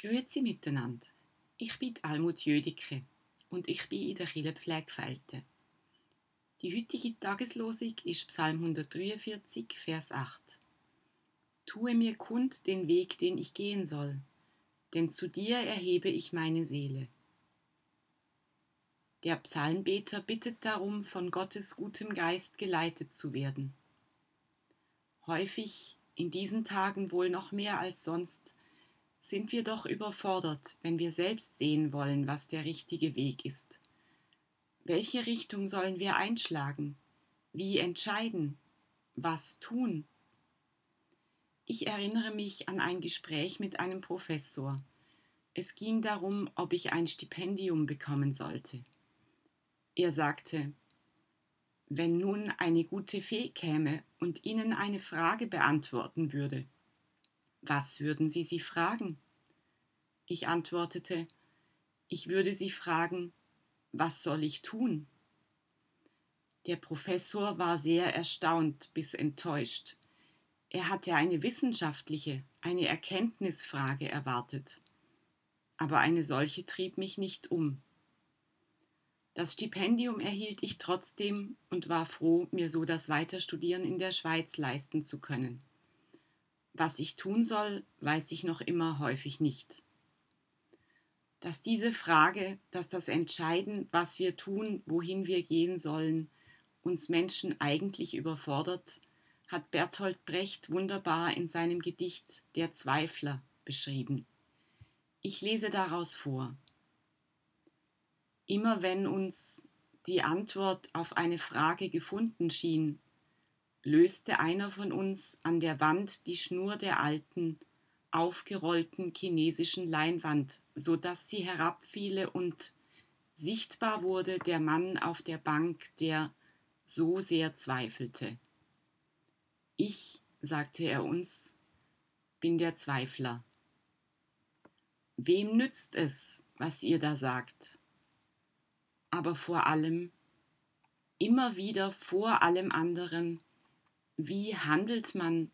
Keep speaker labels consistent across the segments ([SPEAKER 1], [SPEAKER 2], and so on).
[SPEAKER 1] Grüezi miteinander. Ich bin Almut Jödicke und ich bin in der Felten. Die heutige Tageslosung ist Psalm 143, Vers 8. Tue mir kund den Weg, den ich gehen soll, denn zu dir erhebe ich meine Seele. Der Psalmbeter bittet darum, von Gottes gutem Geist geleitet zu werden. Häufig, in diesen Tagen wohl noch mehr als sonst, sind wir doch überfordert, wenn wir selbst sehen wollen, was der richtige Weg ist. Welche Richtung sollen wir einschlagen? Wie entscheiden? Was tun? Ich erinnere mich an ein Gespräch mit einem Professor. Es ging darum, ob ich ein Stipendium bekommen sollte. Er sagte, wenn nun eine gute Fee käme und Ihnen eine Frage beantworten würde, was würden Sie sie fragen? Ich antwortete, ich würde sie fragen, was soll ich tun? Der Professor war sehr erstaunt bis enttäuscht. Er hatte eine wissenschaftliche, eine Erkenntnisfrage erwartet. Aber eine solche trieb mich nicht um. Das Stipendium erhielt ich trotzdem und war froh, mir so das Weiterstudieren in der Schweiz leisten zu können. Was ich tun soll, weiß ich noch immer häufig nicht. Dass diese Frage, dass das Entscheiden, was wir tun, wohin wir gehen sollen, uns Menschen eigentlich überfordert, hat Bertolt Brecht wunderbar in seinem Gedicht Der Zweifler beschrieben. Ich lese daraus vor. Immer wenn uns die Antwort auf eine Frage gefunden schien, löste einer von uns an der Wand die Schnur der alten, aufgerollten chinesischen Leinwand, so dass sie herabfiele und sichtbar wurde der Mann auf der Bank, der so sehr zweifelte. Ich, sagte er uns, bin der Zweifler. Wem nützt es, was ihr da sagt? Aber vor allem, immer wieder vor allem anderen, wie handelt man,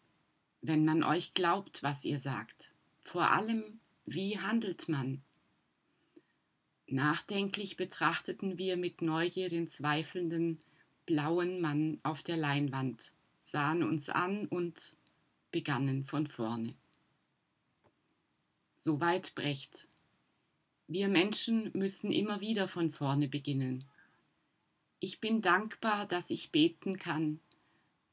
[SPEAKER 1] wenn man euch glaubt, was ihr sagt? Vor allem, wie handelt man? Nachdenklich betrachteten wir mit Neugier den zweifelnden, blauen Mann auf der Leinwand, sahen uns an und begannen von vorne. Soweit Brecht. Wir Menschen müssen immer wieder von vorne beginnen. Ich bin dankbar, dass ich beten kann,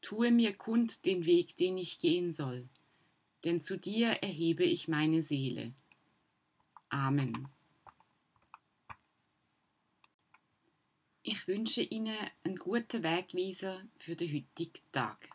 [SPEAKER 1] Tue mir kund den Weg, den ich gehen soll, denn zu dir erhebe ich meine Seele. Amen. Ich wünsche Ihnen einen guten Wegweiser für den heutigen Tag.